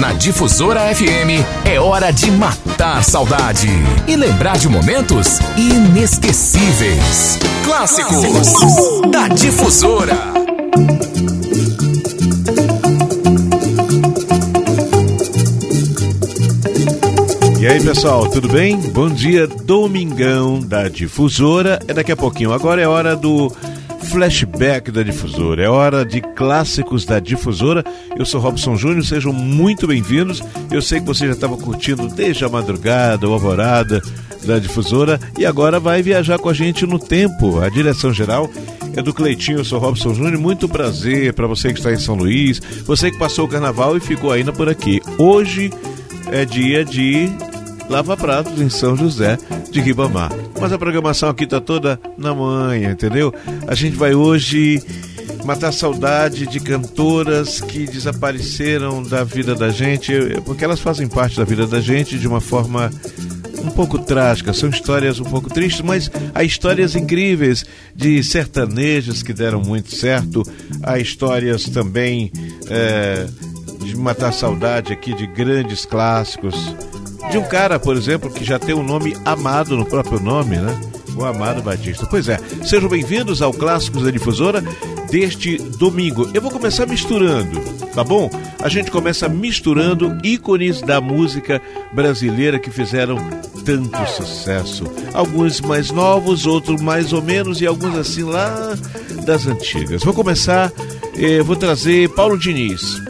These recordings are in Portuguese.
Na Difusora FM é hora de matar saudade e lembrar de momentos inesquecíveis. Clássicos da Difusora. E aí, pessoal, tudo bem? Bom dia, Domingão da Difusora. É daqui a pouquinho. Agora é hora do flashback da Difusora. É hora de clássicos da Difusora. Eu sou Robson Júnior, sejam muito bem-vindos. Eu sei que você já estava curtindo desde a madrugada, o alvorada da Difusora e agora vai viajar com a gente no tempo. A direção geral é do Cleitinho, eu sou Robson Júnior. Muito prazer para você que está em São Luís, você que passou o carnaval e ficou ainda por aqui. Hoje é dia de Lava Pratos em São José de Ribamar. Mas a programação aqui tá toda na manhã, entendeu? A gente vai hoje matar saudade de cantoras que desapareceram da vida da gente, porque elas fazem parte da vida da gente de uma forma um pouco trágica, são histórias um pouco tristes, mas há histórias incríveis de sertanejos que deram muito certo, há histórias também é, de matar saudade aqui de grandes clássicos de um cara, por exemplo, que já tem um nome amado no próprio nome, né? O Amado Batista. Pois é, sejam bem-vindos ao Clássicos da Difusora deste domingo. Eu vou começar misturando, tá bom? A gente começa misturando ícones da música brasileira que fizeram tanto sucesso. Alguns mais novos, outros mais ou menos e alguns assim lá das antigas. Vou começar, eh, vou trazer Paulo Diniz.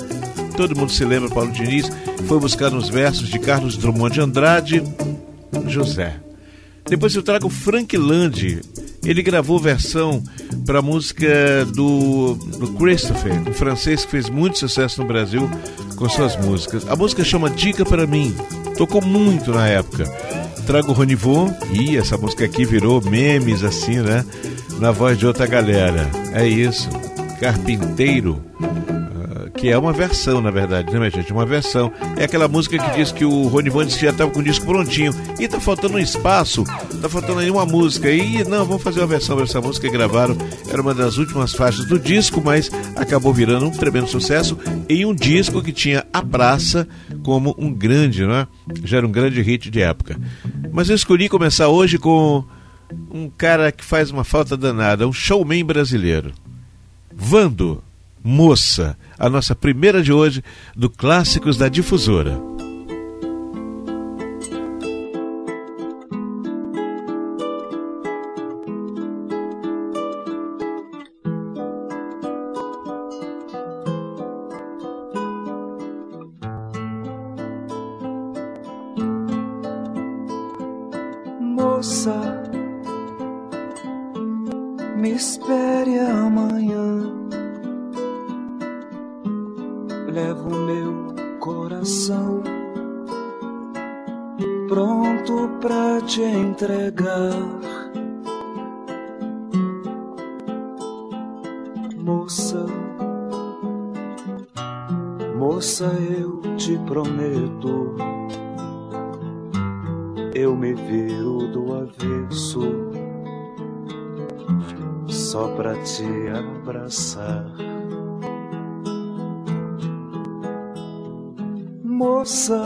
Todo mundo se lembra Paulo Diniz foi buscar nos versos de Carlos Drummond de Andrade, José. Depois eu trago Frank Land. Ele gravou versão para música do, do Christopher, um francês que fez muito sucesso no Brasil com suas músicas. A música chama Dica para mim. Tocou muito na época. Trago Ronivon e essa música aqui virou memes assim, né? Na voz de outra galera. É isso. Carpinteiro que é uma versão, na verdade, né, minha gente? Uma versão. É aquela música que diz que o Rony Van disse que já estava com o disco prontinho. E tá faltando um espaço, tá faltando aí uma música. E não, vamos fazer uma versão dessa música que gravaram. Era uma das últimas faixas do disco, mas acabou virando um tremendo sucesso em um disco que tinha a praça como um grande, né? Já era um grande hit de época. Mas eu escolhi começar hoje com um cara que faz uma falta danada, um showman brasileiro. Vando Moça, a nossa primeira de hoje do Clássicos da Difusora. Moça.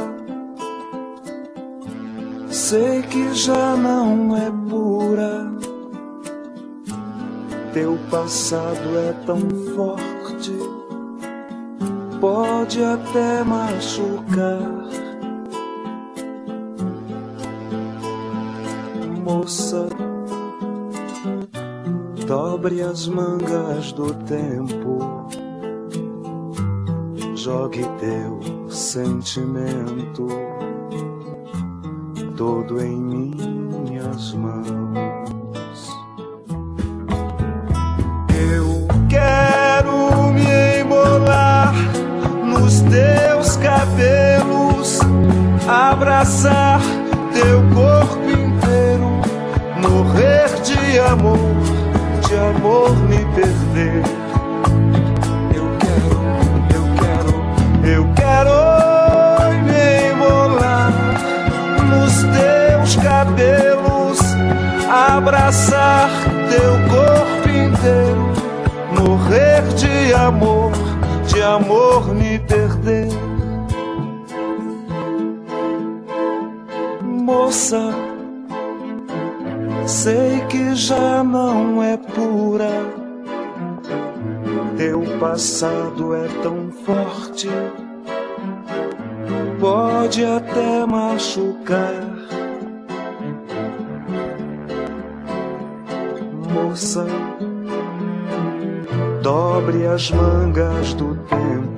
Sei que já não é pura. Teu passado é tão forte, pode até machucar. Moça, dobre as mangas do tempo, jogue teu sentimento todo em minhas mãos. Eu quero me embolar nos teus cabelos, abraçar teu corpo inteiro, morrer de amor, amor me perder. Cabelos, abraçar teu corpo inteiro, morrer de amor, de amor me passado é tão forte, pode até machucar. Moça, dobre as mangas do tempo,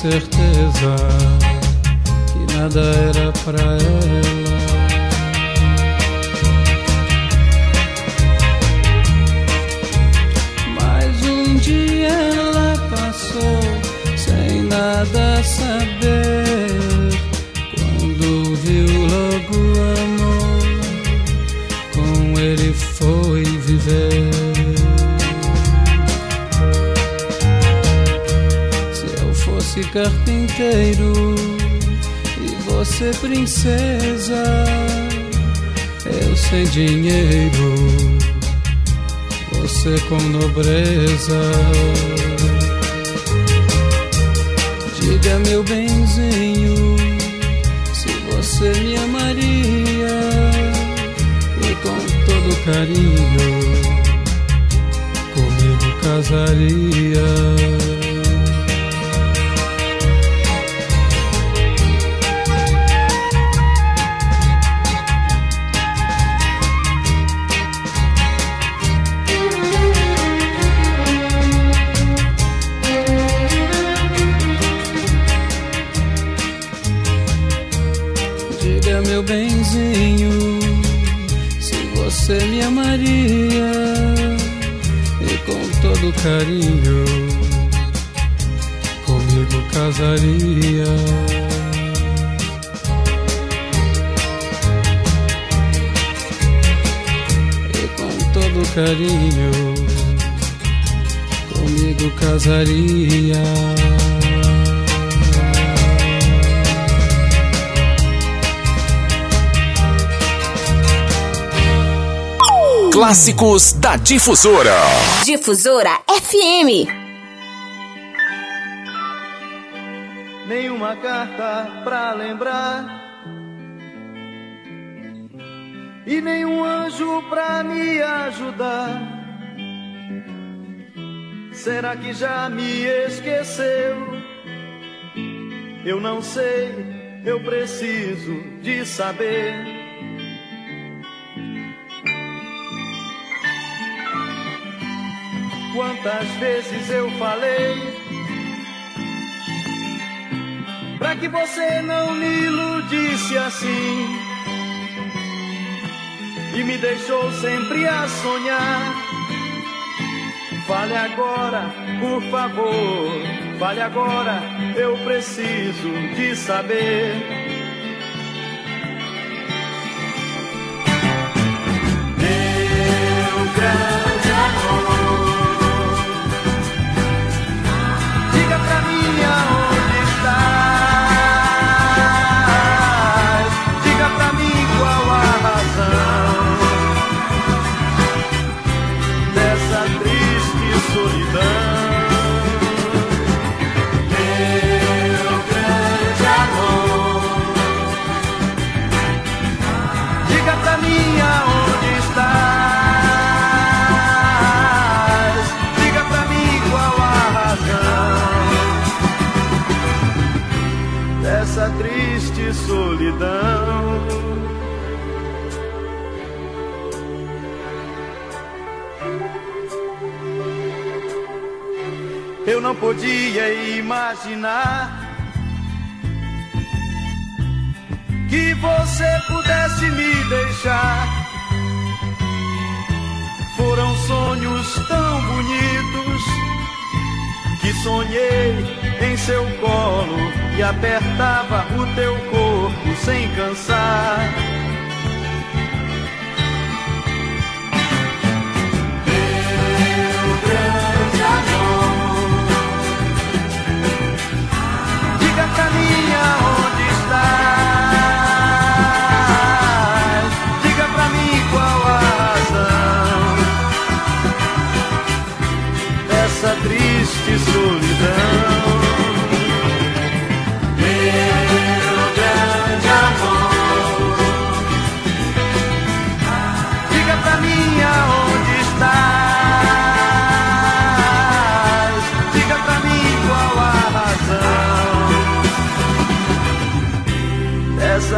certeza que nada era pra ela. Mas um dia ela passou sem nada saber. Quando viu logo o amor, com ele foi viver. Fosse carpinteiro e você princesa, eu sem dinheiro você com nobreza. Diga, meu benzinho, se você me amaria e com todo carinho comigo casaria. Carinho comigo casaria. E com todo carinho comigo casaria. Clássicos da Difusora. Difusora FM. nenhuma carta pra lembrar e nenhum anjo pra me ajudar. Será que já me esqueceu? Eu não sei, eu preciso de saber. Quantas vezes eu falei Pra que você não me iludisse assim e me deixou sempre a sonhar. Fale agora, por favor, fale agora, eu preciso de saber. Eu não podia imaginar que você pudesse me deixar. Foram sonhos tão bonitos que sonhei em seu colo e apertava o teu corpo sem cansar.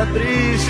triste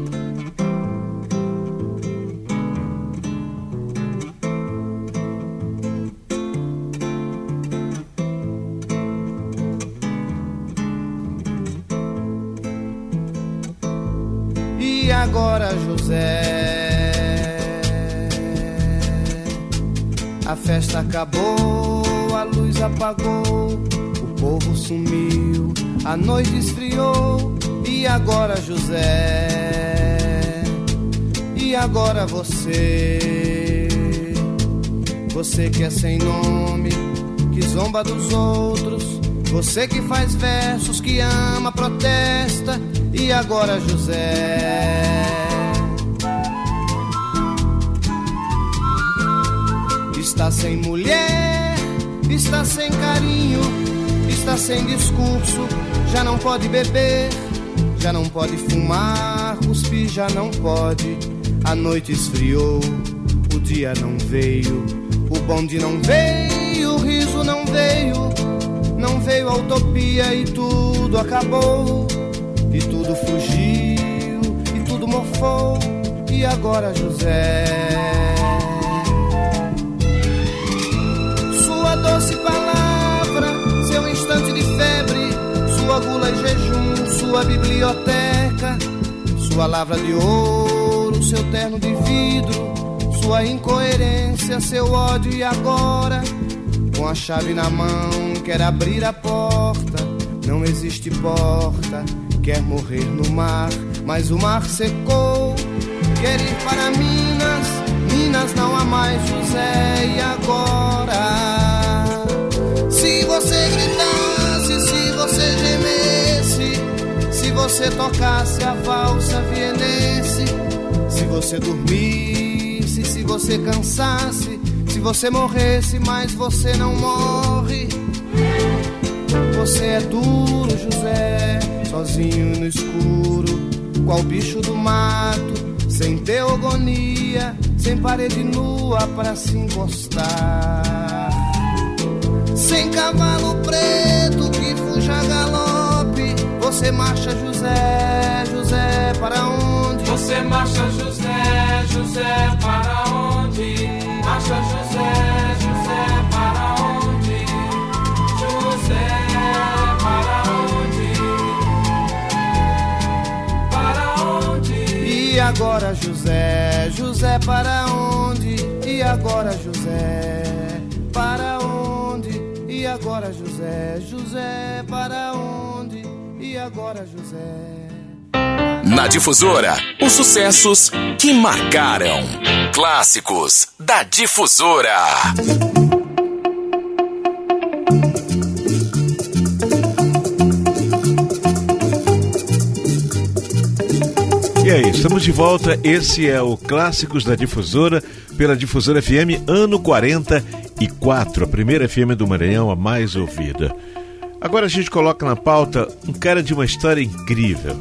Agora José? Está sem mulher, está sem carinho, está sem discurso já não pode beber, já não pode fumar, cuspir já não pode. A noite esfriou, o dia não veio, o bonde não veio, o riso não veio, não veio a utopia e tudo acabou, fugiu, e tudo morfou, e agora José. Sua doce palavra, seu instante de febre sua gula e jejum, sua biblioteca, sua lavra de ouro, seu terno de vidro, sua incoerência, seu ódio. E agora, com a chave na mão, quer abrir a porta, não existe porta, quer morrer no mar, mas o mar secou, quer ir para Minas, Minas não há mais José e agora, se você gritasse, se você tocasse a valsa vienense, se você dormisse, se você cansasse, se você morresse, mas você não morre. Você é duro, José, sozinho no escuro, qual bicho do mato, sem teogonia, sem parede nua para se encostar. Sem cavalo preto que fuja galope, você marcha, José, José, para onde? Você marcha, José, José, para onde? Marcha, José, José, para onde? José, para onde? Agora, José, José, para onde? E agora, José, para onde? E agora, José, José, para onde? E agora, José? Na Difusora, os sucessos que marcaram. Clássicos da Difusora. E aí, estamos de volta. Esse é o Clássicos da Difusora, pela Difusora FM, ano 44, a primeira FM do Maranhão, a mais ouvida. Agora a gente coloca na pauta um cara de uma história incrível.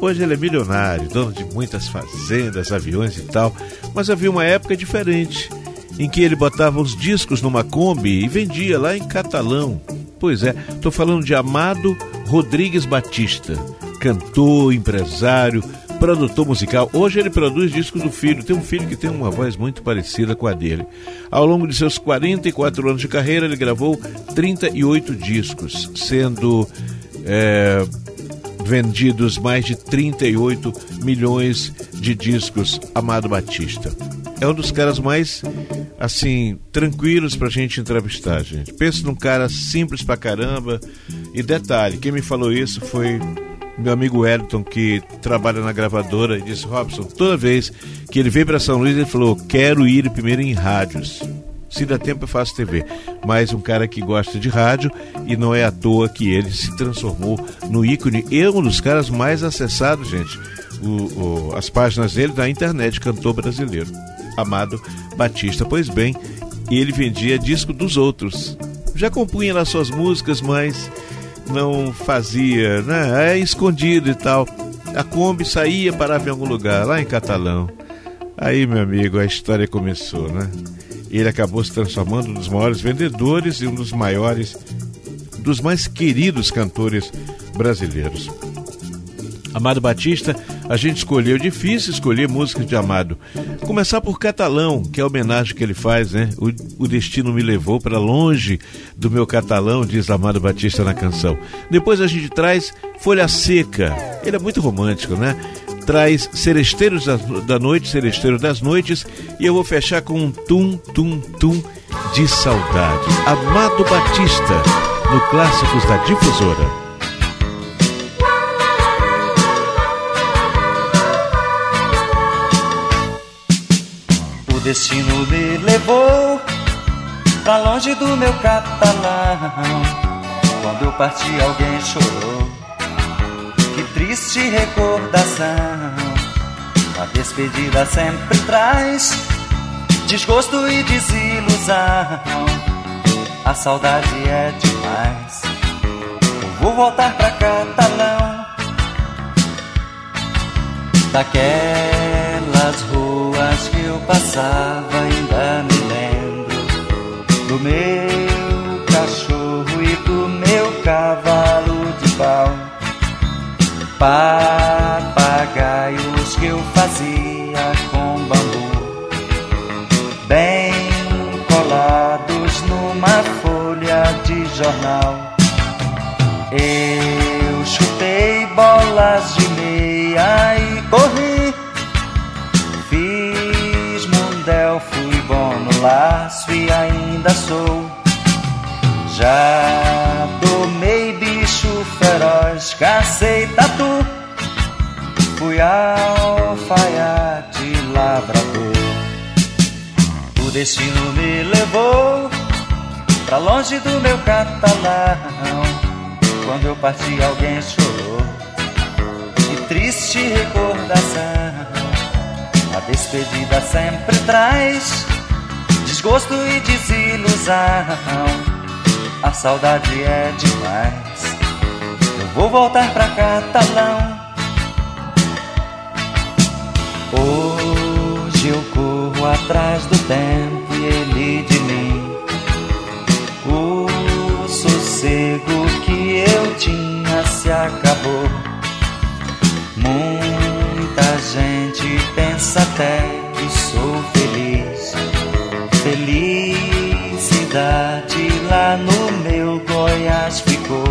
Hoje ele é milionário, dono de muitas fazendas, aviões e tal, mas havia uma época diferente, em que ele botava os discos numa Kombi e vendia lá em catalão. Pois é, estou falando de Amado Rodrigues Batista, cantor, empresário, produtor musical. Hoje ele produz discos do filho. Tem um filho que tem uma voz muito parecida com a dele. Ao longo de seus 44 anos de carreira, ele gravou 38 discos, sendo é, vendidos mais de 38 milhões de discos. Amado Batista. É um dos caras mais, assim, tranquilos pra gente entrevistar, gente. Pensa num cara simples pra caramba. E detalhe, quem me falou isso foi meu amigo Wellington, que trabalha na gravadora, e disse: Robson, toda vez que ele veio para São Luís, ele falou: Quero ir primeiro em rádios. Se dá tempo, eu faço TV. Mas um cara que gosta de rádio e não é à toa que ele se transformou no ícone. E um dos caras mais acessados, gente. O, o, as páginas dele na internet, cantor brasileiro. Amado Batista. Pois bem, ele vendia disco dos outros. Já compunha lá suas músicas, mas não fazia, né? É escondido e tal. A Kombi saía, parava em algum lugar, lá em Catalão. Aí, meu amigo, a história começou, né? Ele acabou se transformando um dos maiores vendedores e um dos maiores, dos mais queridos cantores brasileiros. Amado Batista, a gente escolheu, difícil escolher músicas de Amado. Começar por Catalão, que é a homenagem que ele faz, né? O, o destino me levou para longe do meu catalão, diz Amado Batista na canção. Depois a gente traz Folha Seca. Ele é muito romântico, né? Traz Seresteiros da, da Noite, Seresteiro das Noites, e eu vou fechar com um tum, tum, tum de saudade. Amado Batista, no Clássicos da Difusora. Destino me levou pra longe do meu catalão. Quando eu parti, alguém chorou. Que triste recordação. A despedida sempre traz desgosto e desilusão. A saudade é demais. Eu vou voltar pra catalão. Eu passava, ainda me lembro do meu cachorro e do meu cavalo de pau. Papagaios que eu fazia com bambu, bem colados numa folha de jornal. Eu ainda sou. Já tomei bicho feroz, cacei tatu. Fui alfaiate lavrador. O destino me levou pra longe do meu catalão. Quando eu parti, alguém chorou. triste recordação. A despedida sempre traz desgosto e desilusão. A saudade é demais. Eu vou voltar pra Catalão. Hoje eu corro atrás do tempo e ele de mim. O sossego que eu tinha se acabou. Muita gente pensa até que sou feliz. Felicidade lá no meu Goiás ficou.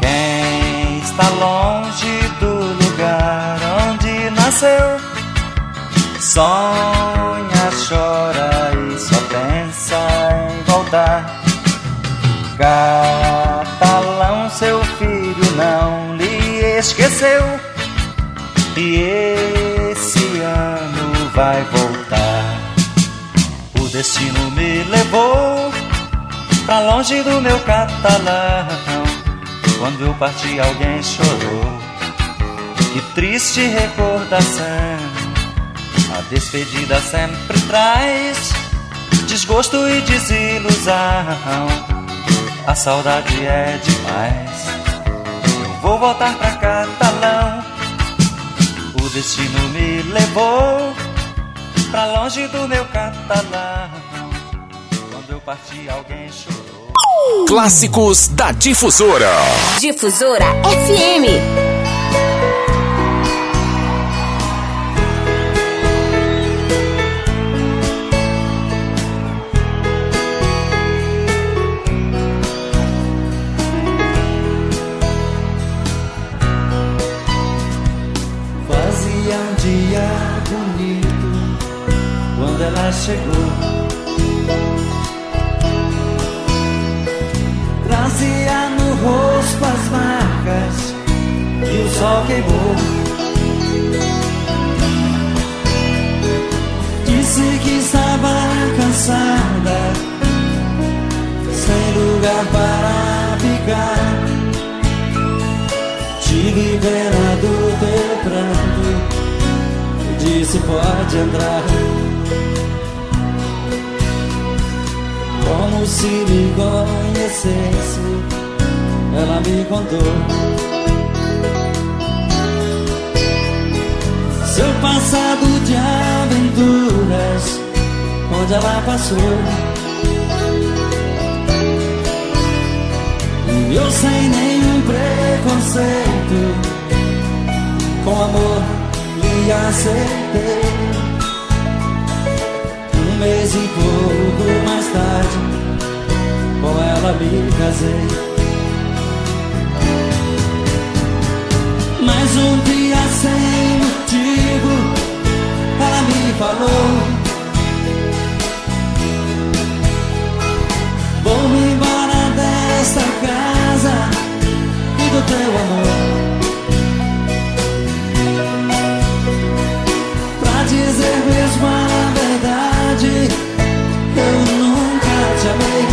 Quem está longe do lugar onde nasceu, sonha, chora e só pensa em voltar. Catalão, seu filho não lhe esqueceu. E esse ano vai voltar. Destino me levou pra longe do meu catalão. Quando eu parti, alguém chorou. Que triste recordação. A despedida sempre traz desgosto e desilusão. A saudade é demais. Eu vou voltar pra Catalão. O destino me levou pra longe do meu catalão. Quando eu parti, alguém chorou. Clássicos da Difusora. Difusora FM. Chegou. Trazia no rosto as marcas que o sol queimou. Disse que estava cansada, sem lugar para ficar. Tive pena do teu pranto disse pode entrar. Como se me conhecesse, ela me contou. Seu passado de aventuras, onde ela passou. E eu sem nenhum preconceito, com amor lhe aceitei. Mês e pouco mais tarde, com ela me casei. Mas um dia sem motivo, ela me falou. Vou-me embora desta casa e do teu amor. Pra dizer mesmo a amei.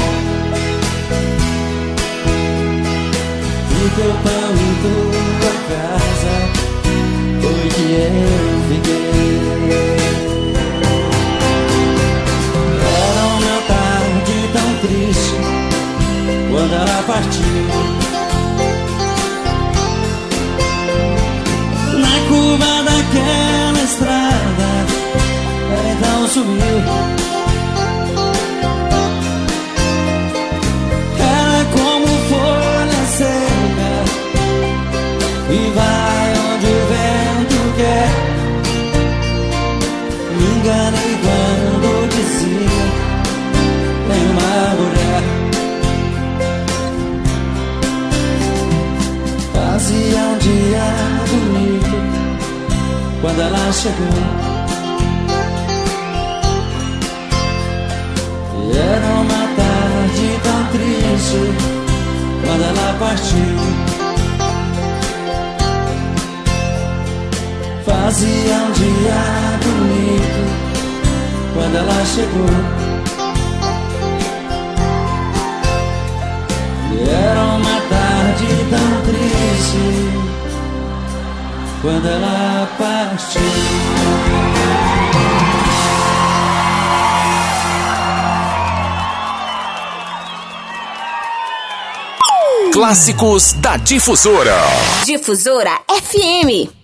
Porque eu tão em tua casa foi que eu fiquei. Era uma tarde tão triste quando ela partiu. Na curva daquela estrada, ela então sumiu. Quando ela chegou. E era uma tarde tão triste quando ela partiu. Fazia um dia bonito quando ela chegou. E era uma tarde tão triste quando ela partiu. Clássicos da Difusora. Difusora FM.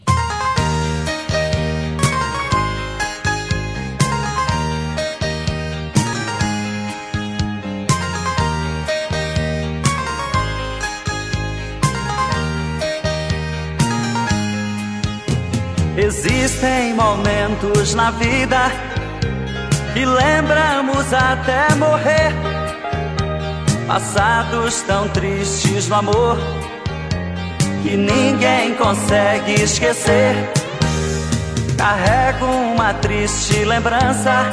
Existem momentos na vida que lembramos até morrer. Passados tão tristes no amor que ninguém consegue esquecer. Carrego uma triste lembrança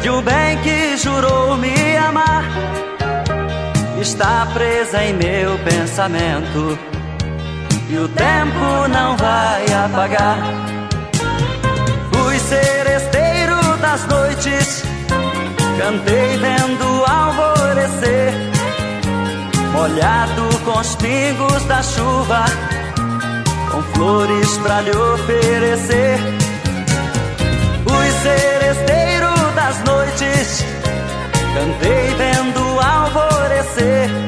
de um bem que jurou me amar. Está presa em meu pensamento e o tempo não vai apagar. Cantei vendo alvorecer, molhado com os pingos da chuva, com flores pra lhe oferecer. Fui seresteiro das noites, cantei vendo alvorecer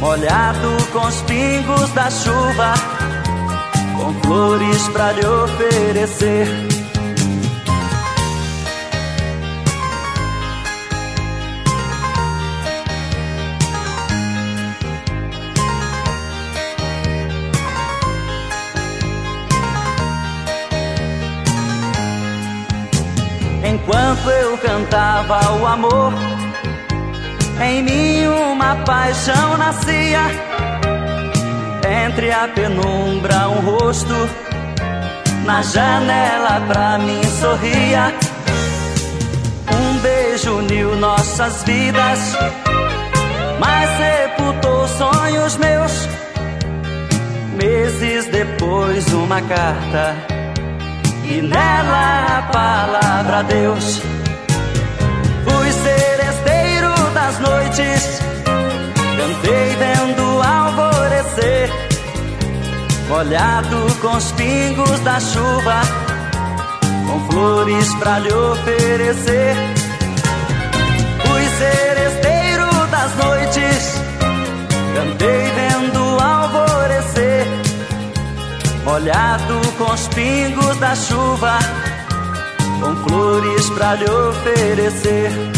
molhado com os pingos da chuva, com flores pra lhe oferecer. Cantava o amor em mim uma paixão nascia. Entre a penumbra, um rosto na janela pra mim sorria. Um beijo uniu nossas vidas, mas sepultou sonhos meus. Meses depois, uma carta e nela a palavra Deus. Das noites, cantei vendo alvorecer, molhado com os pingos da chuva, com flores pra lhe oferecer. Fui seresteiro das noites, cantei vendo alvorecer, molhado com os pingos da chuva, com flores pra lhe oferecer.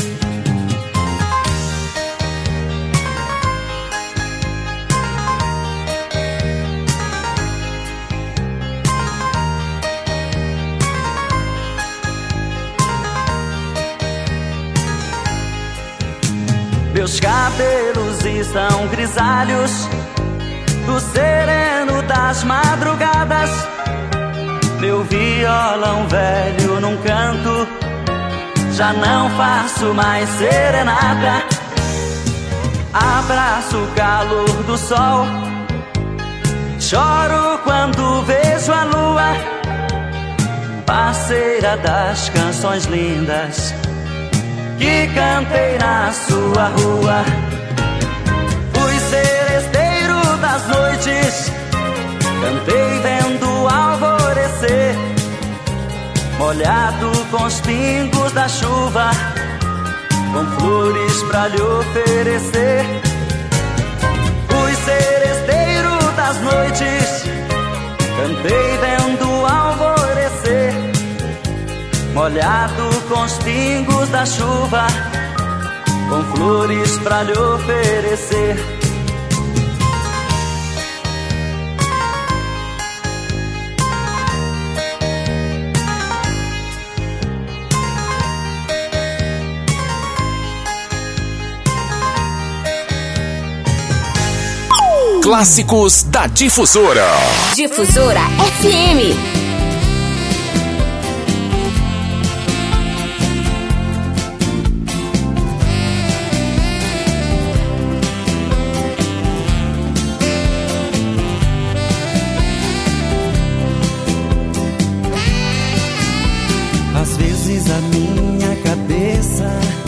Meus cabelos estão grisalhos do sereno das madrugadas. Meu violão velho num canto, já não faço mais serenata. Abraço o calor do sol, choro quando vejo a lua, parceira das canções lindas que cantei na sua rua. Fui seresteiro das noites, cantei vendo alvorecer, molhado com os pingos da chuva, com flores pra lhe oferecer. Fui seresteiro das noites, cantei vendo alvorecer molhado com os pingos da chuva, com flores pra lhe oferecer. Clássicos da Difusora. Difusora FM. Às vezes a minha cabeça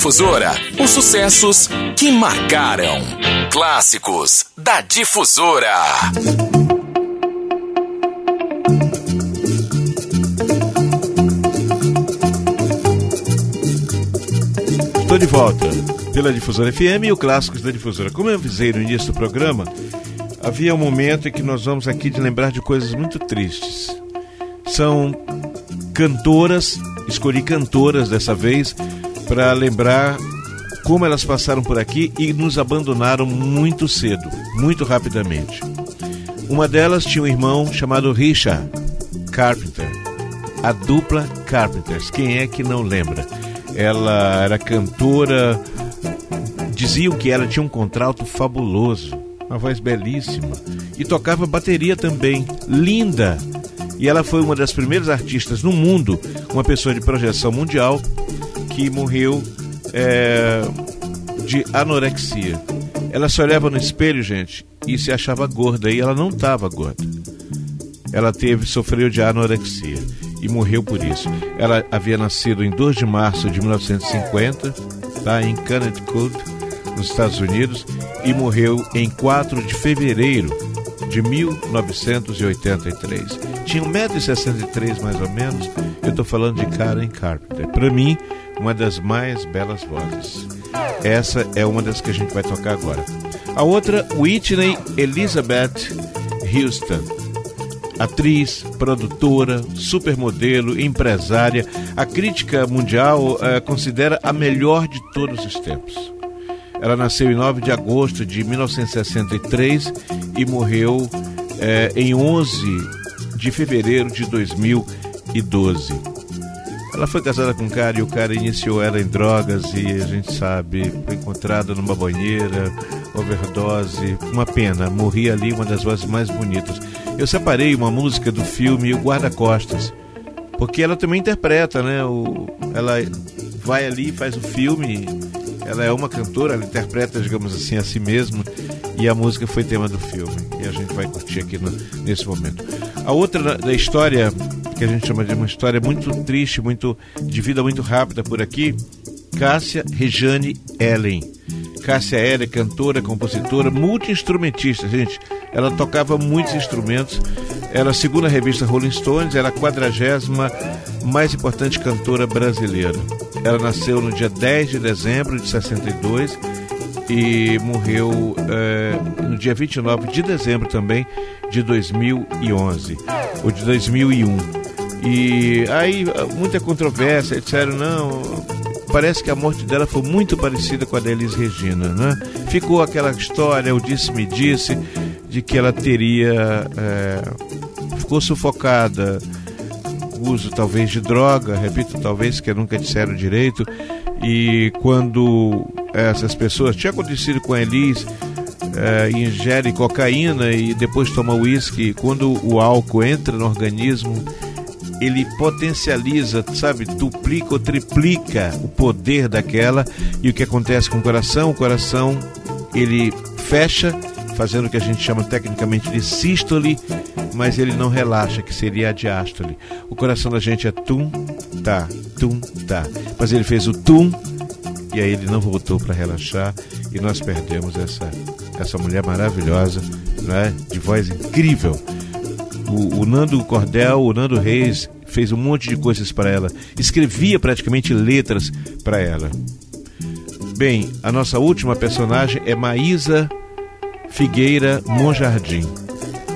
Difusora, os sucessos que marcaram. Clássicos da Difusora. Estou de volta pela Difusora FM e o Clássicos da Difusora. Como eu avisei no início do programa, havia um momento em que nós vamos aqui de lembrar de coisas muito tristes. São cantoras, escolhi cantoras dessa vez para lembrar como elas passaram por aqui e nos abandonaram muito cedo, muito rapidamente. Uma delas tinha um irmão chamado Richard Carpenter, a dupla Carpenters. Quem é que não lembra? Ela era cantora, diziam que ela tinha um contralto fabuloso, uma voz belíssima e tocava bateria também, linda. E ela foi uma das primeiras artistas no mundo, uma pessoa de projeção mundial, que morreu é, de anorexia. Ela se olhava no espelho, gente, e se achava gorda, e ela não estava gorda. Ela teve, sofreu de anorexia e morreu por isso. Ela havia nascido em 2 de março de 1950, tá, em Connecticut, nos Estados Unidos, e morreu em 4 de fevereiro de 1983. Tinha 1,63m mais ou menos. Eu estou falando de Karen Carpenter. Para mim, uma das mais belas vozes. Essa é uma das que a gente vai tocar agora. A outra, Whitney Elizabeth Houston atriz, produtora, supermodelo, empresária. A crítica mundial eh, considera a melhor de todos os tempos. Ela nasceu em 9 de agosto de 1963 e morreu eh, em 11 de fevereiro de 2012. Ela foi casada com um cara e o cara iniciou ela em drogas e a gente sabe, foi encontrada numa banheira, overdose, uma pena, morria ali uma das vozes mais bonitas. Eu separei uma música do filme O Guarda-Costas, porque ela também interpreta, né? O, ela vai ali e faz o filme, ela é uma cantora, ela interpreta, digamos assim, a si mesma, e a música foi tema do filme, e a gente vai curtir aqui no, nesse momento. A outra da história, que a gente chama de uma história muito triste, muito de vida muito rápida por aqui, Cássia Rejane Ellen. Cássia Ellen, cantora, compositora, multi-instrumentista, gente. Ela tocava muitos instrumentos, Ela, segundo a revista Rolling Stones, era a quadragésima mais importante cantora brasileira. Ela nasceu no dia 10 de dezembro de 62 e morreu é, no dia 29 de dezembro também de 2011, ou de 2001. E aí muita controvérsia, disseram, não, parece que a morte dela foi muito parecida com a da Elis Regina, né? Ficou aquela história, o disse-me disse, de que ela teria. É, ficou sufocada, uso talvez de droga, repito, talvez que nunca disseram direito, e quando essas pessoas, tinha acontecido com a Elis, é, ingere cocaína e depois toma uísque, quando o álcool entra no organismo, ele potencializa, sabe, duplica ou triplica o poder daquela. E o que acontece com o coração? O coração ele fecha, fazendo o que a gente chama tecnicamente de sístole, mas ele não relaxa, que seria a diástole. O coração da gente é tum, tá, tum, tá. Mas ele fez o tum e aí ele não voltou para relaxar e nós perdemos essa essa mulher maravilhosa, né, de voz incrível o, o Nando Cordel, o Nando Reis fez um monte de coisas para ela, escrevia praticamente letras para ela. Bem, a nossa última personagem é Maísa Figueira Monjardim.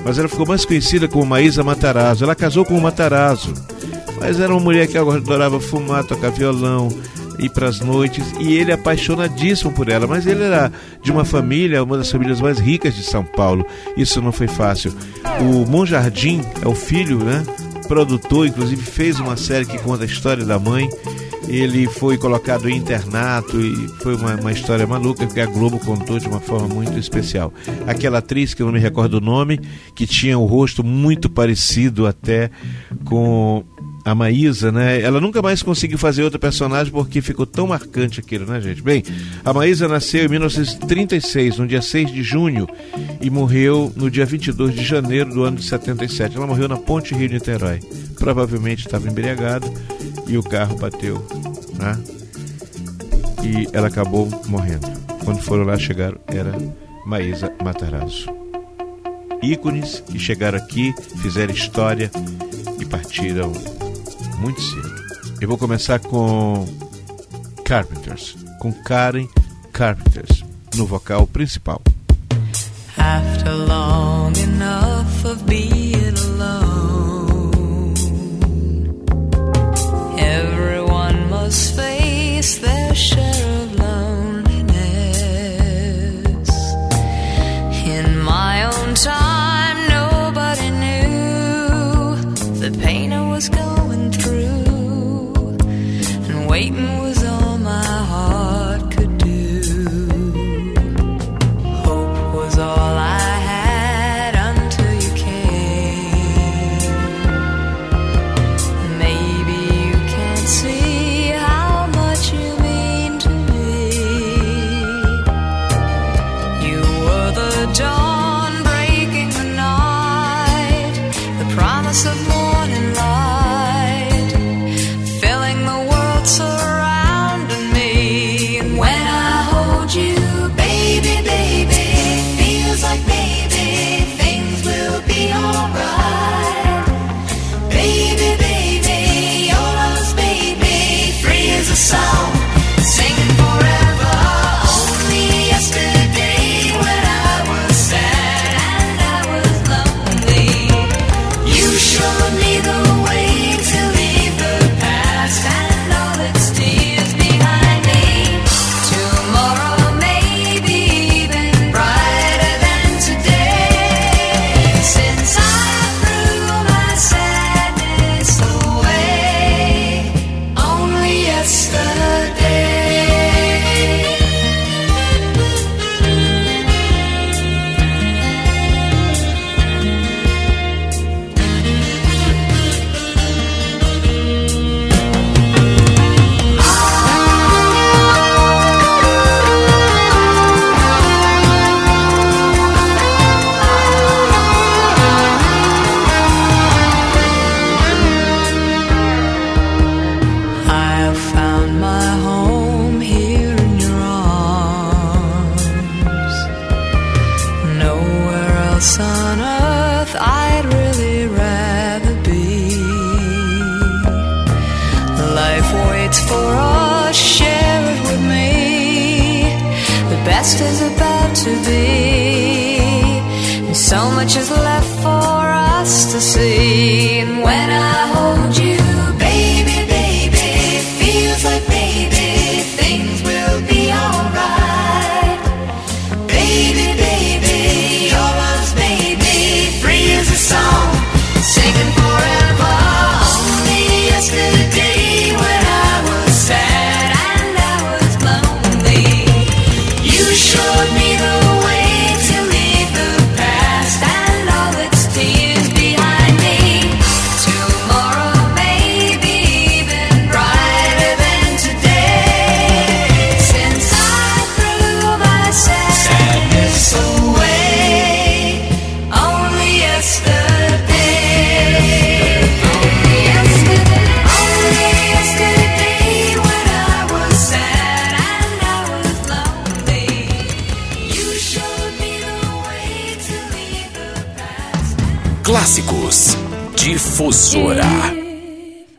Mas ela ficou mais conhecida como Maísa Matarazzo. Ela casou com o Matarazzo. Mas era uma mulher que adorava fumar, tocar violão, ir para as noites. E ele é apaixonadíssimo por ela. Mas ele era de uma família, uma das famílias mais ricas de São Paulo. Isso não foi fácil. O Monjardim é o filho, né? Produtor, inclusive fez uma série que conta a história da mãe. Ele foi colocado em internato e foi uma, uma história maluca que a Globo contou de uma forma muito especial. Aquela atriz, que eu não me recordo o nome, que tinha o rosto muito parecido até com a Maísa, né? Ela nunca mais conseguiu fazer outra personagem porque ficou tão marcante aquilo, né, gente? Bem, a Maísa nasceu em 1936, no dia 6 de junho, e morreu no dia 22 de janeiro do ano de 77. Ela morreu na Ponte Rio Niterói. Provavelmente estava embriagada e o carro bateu, né? E ela acabou morrendo. Quando foram lá, chegaram, era Maísa Matarazzo. Ícones que chegaram aqui, fizeram história e partiram muito cedo. Eu vou começar com Carpenters, com Karen Carpenters, no vocal principal. After long enough of being alone, everyone must face their share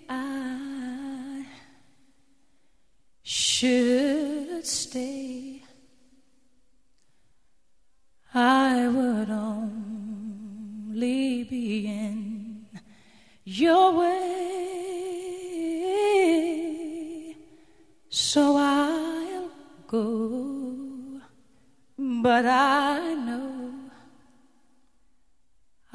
i should stay, I would only be in your way. So I'll go, but I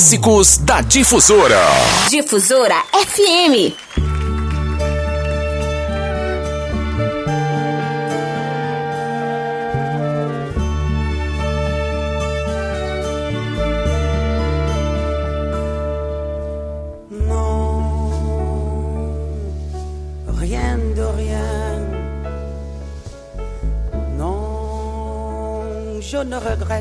Clássicos da Difusora. Difusora FM. je ne regrette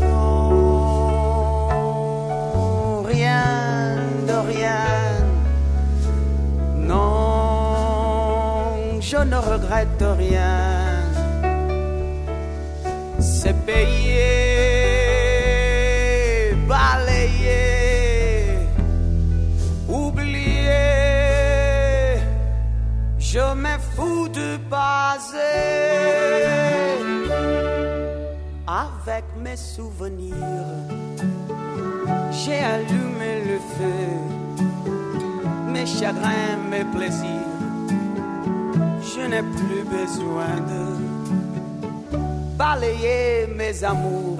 Non, rien de rien, non, je ne regrette rien souvenirs. J'ai allumé le feu, mes chagrins, mes plaisirs. Je n'ai plus besoin de balayer mes amours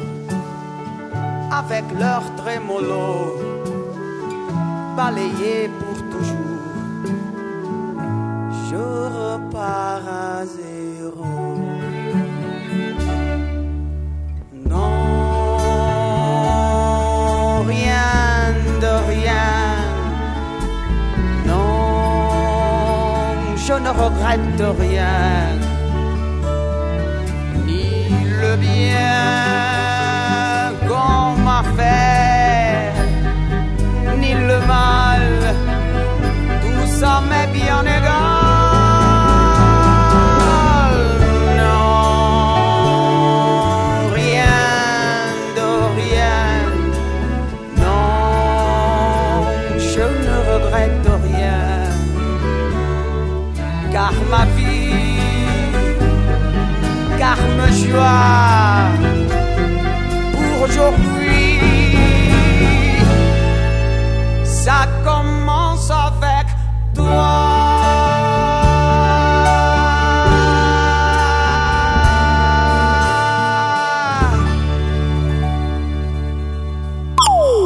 avec leur trémolo, balayer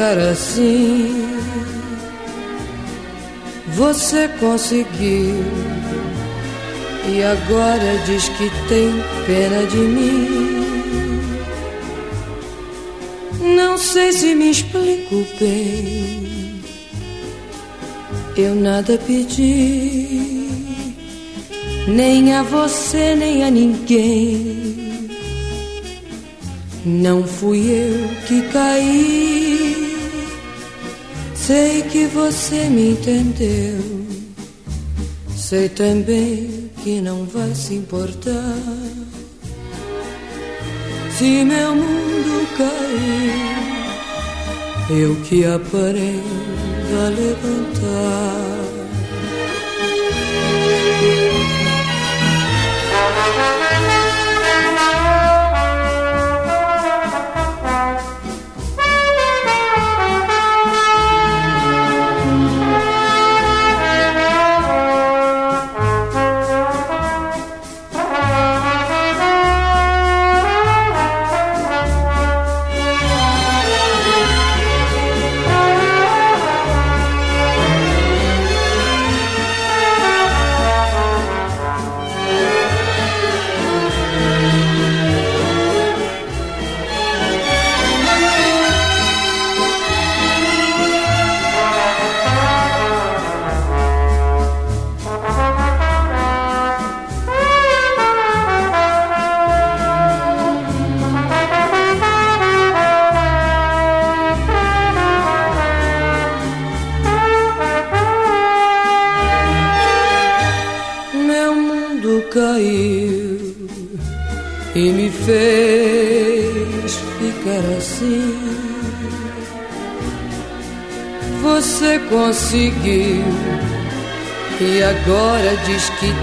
Ficar assim. Você conseguiu e agora diz que tem pena de mim. Não sei se me explico bem. Eu nada pedi, nem a você, nem a ninguém não fui eu que caí, sei que você me entendeu. Sei também que não vai se importar se meu mundo cair. Eu que aprendo a levantar.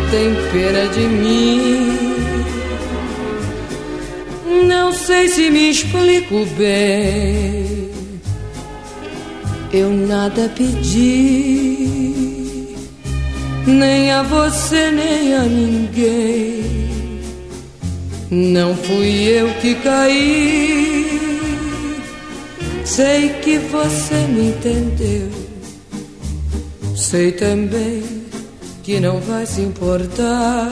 Diz que tem pena de mim. Não sei se me explico bem. Eu nada pedi, nem a você, nem a ninguém. Não fui eu que caí. Sei que você me entendeu. Sei também que não vai se importar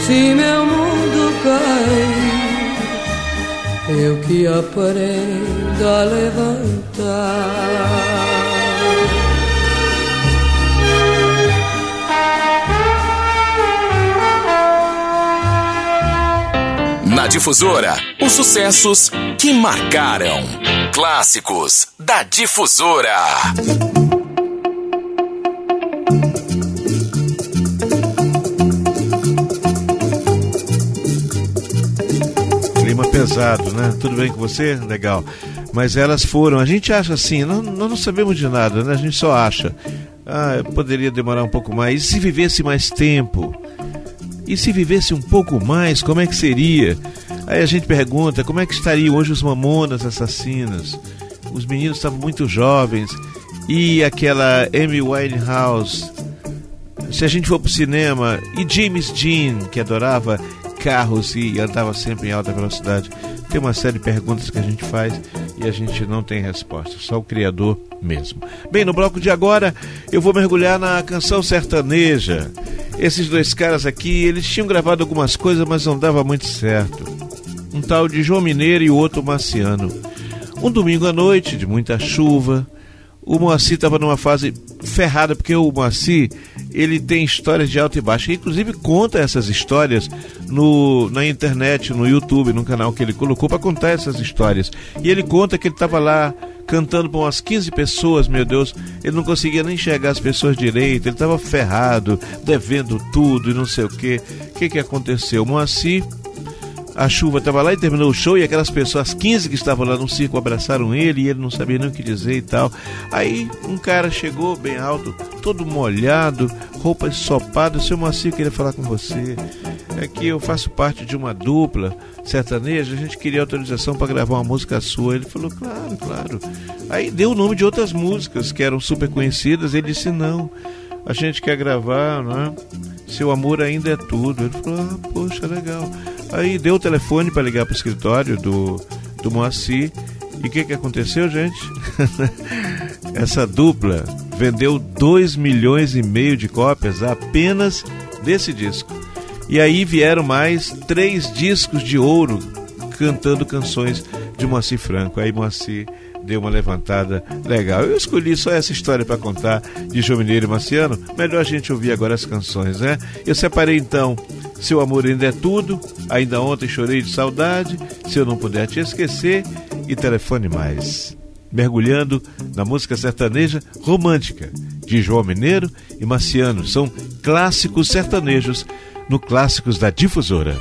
se meu mundo cai. Eu que aprendo a levantar. Na Difusora, os sucessos que marcaram. Clássicos da Difusora. Clima pesado, né? Tudo bem com você? Legal. Mas elas foram. A gente acha assim, não, nós não sabemos de nada, né? A gente só acha. Ah, poderia demorar um pouco mais. E se vivesse mais tempo? E se vivesse um pouco mais, como é que seria? Aí a gente pergunta como é que estariam hoje os mamonas assassinas? Os meninos estavam muito jovens. E aquela Amy Winehouse. Se a gente for pro cinema, e James Dean, que adorava carros e andava sempre em alta velocidade. Tem uma série de perguntas que a gente faz e a gente não tem resposta, só o Criador mesmo. Bem, no bloco de agora eu vou mergulhar na canção sertaneja. Esses dois caras aqui, eles tinham gravado algumas coisas, mas não dava muito certo. Um tal de João Mineiro e o outro Marciano. Um domingo à noite, de muita chuva, o Moacir estava numa fase ferrada, porque o Moacir, ele tem histórias de alto e baixo, inclusive conta essas histórias no, na internet, no YouTube, no canal que ele colocou para contar essas histórias. E ele conta que ele estava lá cantando para umas 15 pessoas, meu Deus, ele não conseguia nem enxergar as pessoas direito, ele estava ferrado, devendo tudo e não sei o que. O que, que aconteceu? O Moacir a chuva estava lá e terminou o show e aquelas pessoas, 15 que estavam lá no circo, abraçaram ele e ele não sabia nem o que dizer e tal. Aí um cara chegou bem alto, todo molhado, roupa ensopada, seu Moacir queria falar com você. É que eu faço parte de uma dupla sertaneja, a gente queria autorização para gravar uma música sua. Ele falou, claro, claro. Aí deu o nome de outras músicas que eram super conhecidas, ele disse, não, a gente quer gravar, né? Seu amor ainda é tudo. Ele falou, ah, poxa, legal. Aí deu o telefone para ligar para o escritório do, do Moacir. E o que, que aconteceu, gente? Essa dupla vendeu 2 milhões e meio de cópias apenas desse disco. E aí vieram mais três discos de ouro cantando canções de Moacir Franco. Aí Moacir deu uma levantada legal. Eu escolhi só essa história para contar de João Mineiro e Marciano. Melhor a gente ouvir agora as canções, né? Eu separei então Seu Amor Ainda é Tudo, Ainda Ontem Chorei de Saudade, Se Eu Não Puder Te Esquecer e Telefone Mais. Mergulhando na música sertaneja romântica de João Mineiro e Marciano. São clássicos sertanejos no Clássicos da Difusora.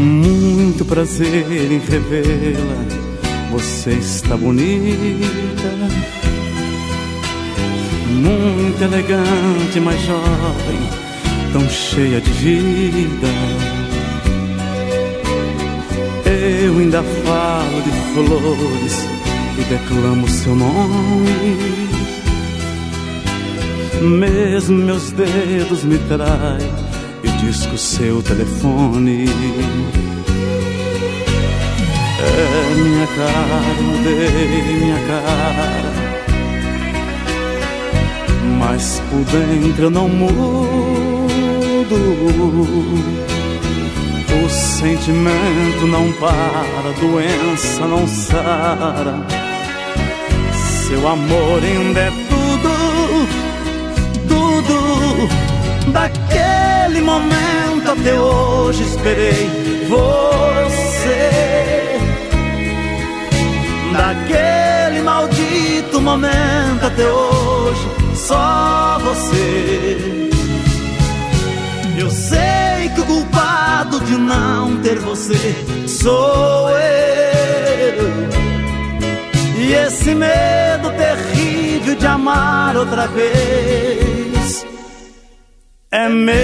Muito prazer em revê-la, você está bonita, muito elegante, mas jovem, tão cheia de vida. Eu ainda falo de flores e declamo seu nome. Mesmo meus dedos me traem disco seu telefone. É minha cara, mudei minha cara. Mas por dentro eu não mudo. O sentimento não para, doença não sara. Seu amor ainda é tudo, tudo daquele até hoje esperei você. Daquele maldito momento até hoje, só você. Eu sei que o culpado de não ter você sou eu. E esse medo terrível de amar outra vez é meu.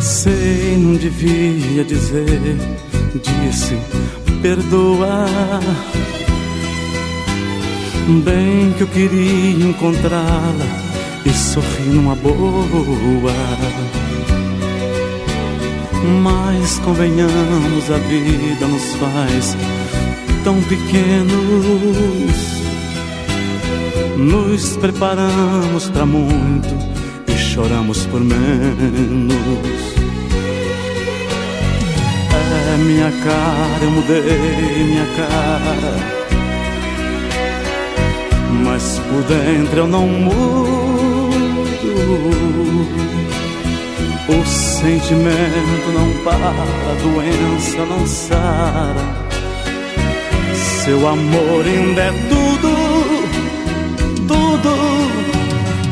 Sei, não devia dizer, disse, perdoar. Bem que eu queria encontrá-la e sorrir numa boa. Mas convenhamos, a vida nos faz tão pequenos. Nos preparamos para muito e choramos por menos. É minha cara, eu mudei minha cara. Por dentro eu não mudo. O sentimento não para, a doença não sara. Seu amor ainda é tudo, tudo.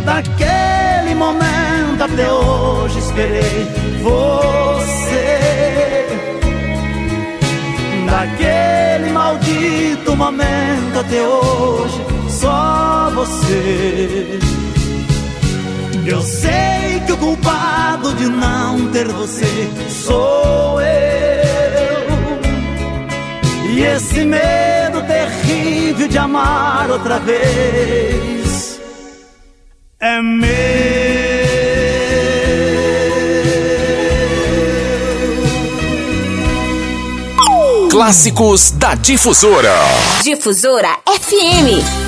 Daquele momento até hoje esperei você. Daquele maldito momento até hoje, só você. Eu sei que o culpado de não ter você sou eu. E esse medo terrível de amar outra vez é meu. Clássicos da Difusora. Difusora FM.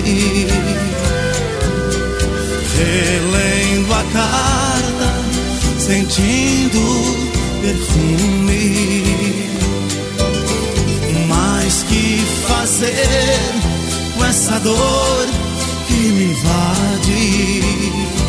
saudade, relendo a carta, sentindo perfume. Mas que fazer com essa dor que me invade?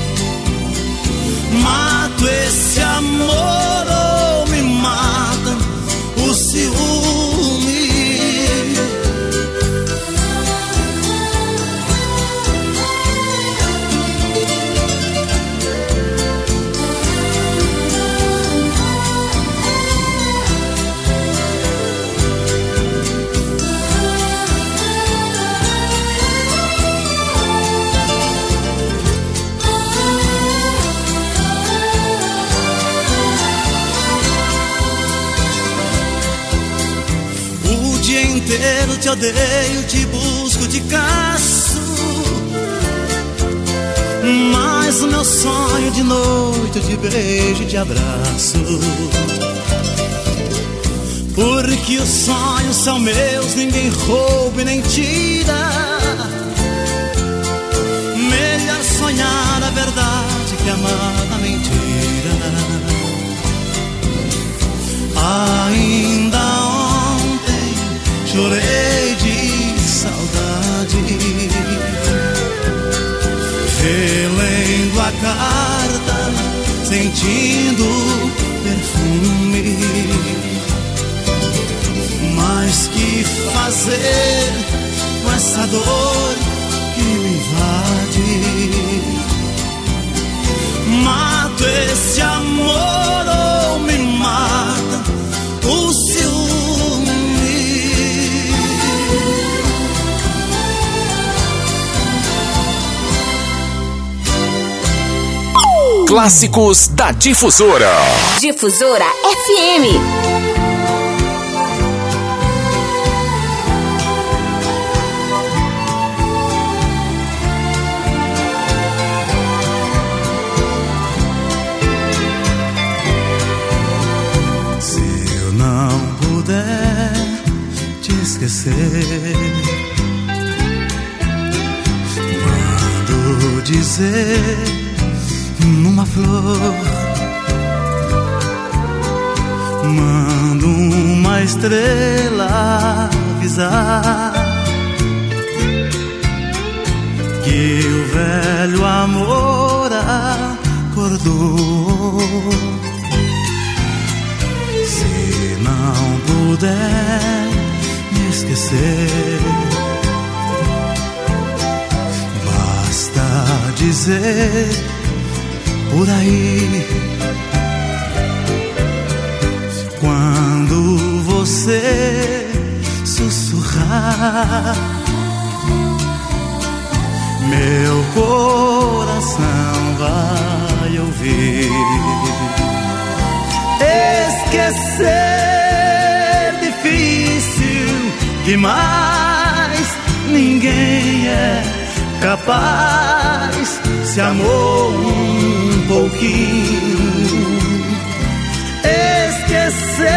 De noite te beijo e te abraço. Porque os sonhos são meus, ninguém rouba e nem tira. Melhor sonhar a verdade que amar a mentira. Ainda ontem chorei carta, sentindo perfume. Mas que fazer com essa dor que me invade? Mato esse amor ou me mata Clássicos da Difusora. Difusora FM. Se eu não puder te esquecer, mando dizer flor, mando uma estrela avisar que o velho amor acordou. Se não puder me esquecer, basta dizer por aí. Quando você sussurrar, meu coração vai ouvir. Esquecer difícil demais, ninguém é capaz. Se amou um pouquinho, esquecer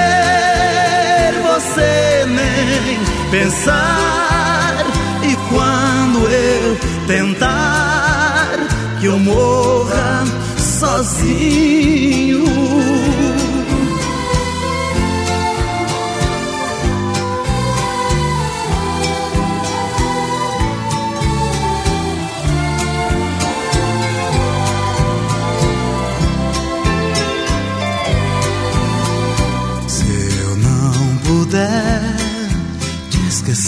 você nem pensar. E quando eu tentar que eu morra sozinho.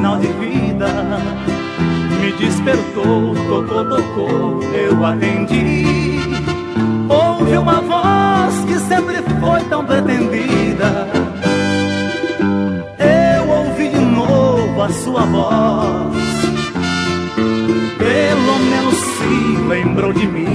Dar sinal de vida. Me despertou, tocou, tocou, eu atendi. Ouvi uma voz que sempre foi tão pretendida. Eu ouvi de novo a sua voz. Pelo menos se lembrou de mim.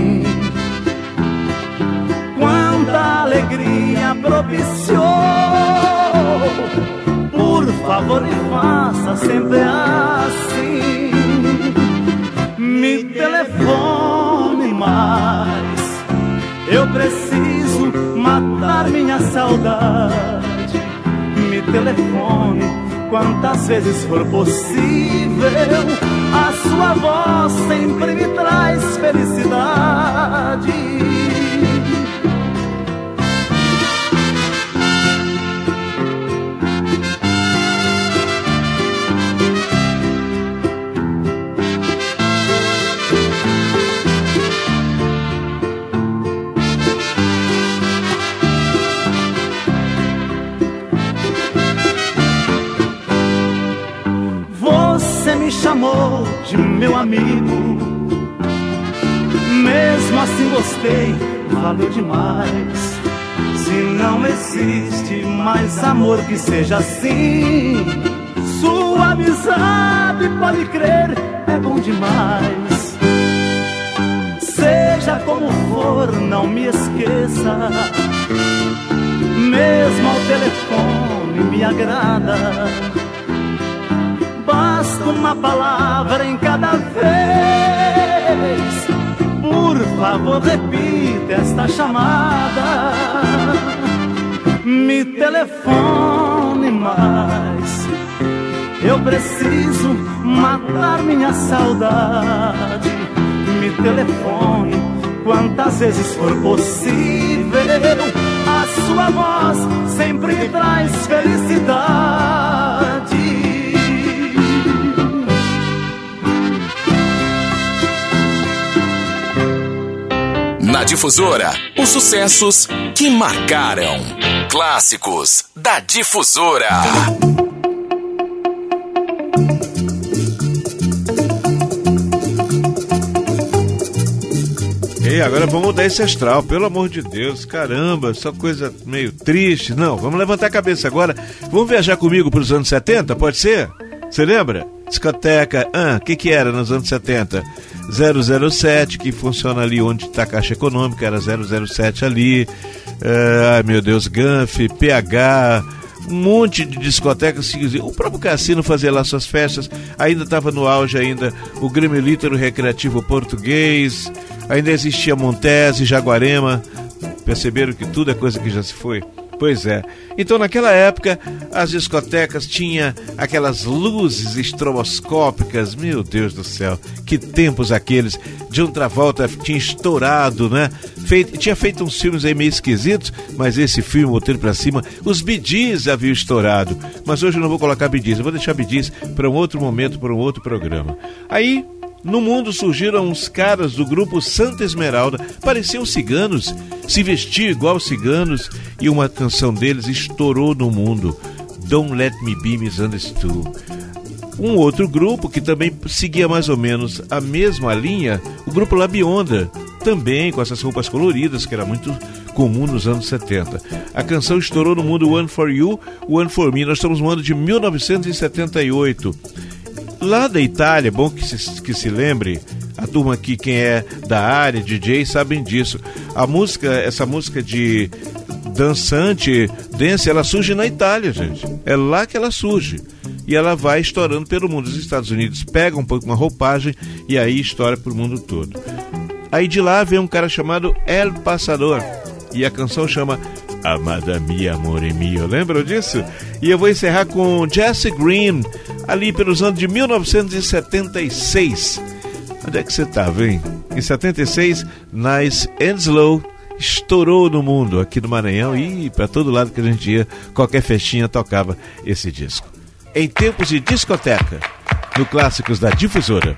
Preciso matar minha saudade. Me telefone quantas vezes for possível. A sua voz sempre me traz felicidade. Valeu demais. Se não existe mais amor que seja assim, sua amizade pode crer, é bom demais. Seja como for, não me esqueça. Mesmo ao telefone me agrada basta uma palavra em cada vez. Favor, repita esta chamada. Me telefone mais. Eu preciso matar minha saudade. Me telefone quantas vezes for possível. A sua voz sempre me traz felicidade. Difusora, os sucessos que marcaram. Clássicos da Difusora. E agora vamos mudar esse astral, pelo amor de Deus, caramba, só coisa meio triste. Não, vamos levantar a cabeça agora. Vamos viajar comigo para os anos 70, pode ser? Você lembra? Discoteca, ah, o que que era nos anos 70? 007, que funciona ali onde está a Caixa Econômica, era 007 ali. É, ai meu Deus, Ganf, PH, um monte de discotecas. O próprio Cassino fazia lá suas festas, ainda estava no auge ainda o Grêmio Lítero Recreativo Português, ainda existia Montese, Jaguarema. Perceberam que tudo é coisa que já se foi? Pois é. Então, naquela época, as discotecas tinham aquelas luzes estroboscópicas. Meu Deus do céu, que tempos aqueles. De outra volta tinha estourado, né? Feito, tinha feito uns filmes aí meio esquisitos, mas esse filme, Moteiro para Cima, os bidis haviam estourado. Mas hoje eu não vou colocar bidis, eu vou deixar bidis para um outro momento, para um outro programa. Aí no mundo surgiram uns caras do grupo Santa Esmeralda, pareciam ciganos, se vestiam igual ciganos e uma canção deles estourou no mundo. Don't Let Me Be Misunderstood. Um outro grupo que também seguia mais ou menos a mesma linha, o grupo Labionda, também com essas roupas coloridas, que era muito comum nos anos 70. A canção estourou no mundo One for You, One for Me. Nós estamos no ano de 1978. Lá da Itália, bom que se, que se lembre, a turma aqui, quem é da área, DJ, sabem disso. A música, essa música de dançante, dance, ela surge na Itália, gente. É lá que ela surge. E ela vai estourando pelo mundo. Os Estados Unidos pegam um pouco uma roupagem e aí estoura para mundo todo. Aí de lá vem um cara chamado El Passador. E a canção chama Amada Mia Amore Mio. Lembram disso? E eu vou encerrar com Jesse Green, ali pelos anos de 1976. Onde é que você estava, hein? Em 76, Nice and Slow estourou no mundo, aqui no Maranhão e para todo lado que a gente ia, qualquer festinha tocava esse disco. Em tempos de discoteca, no Clássicos da Difusora.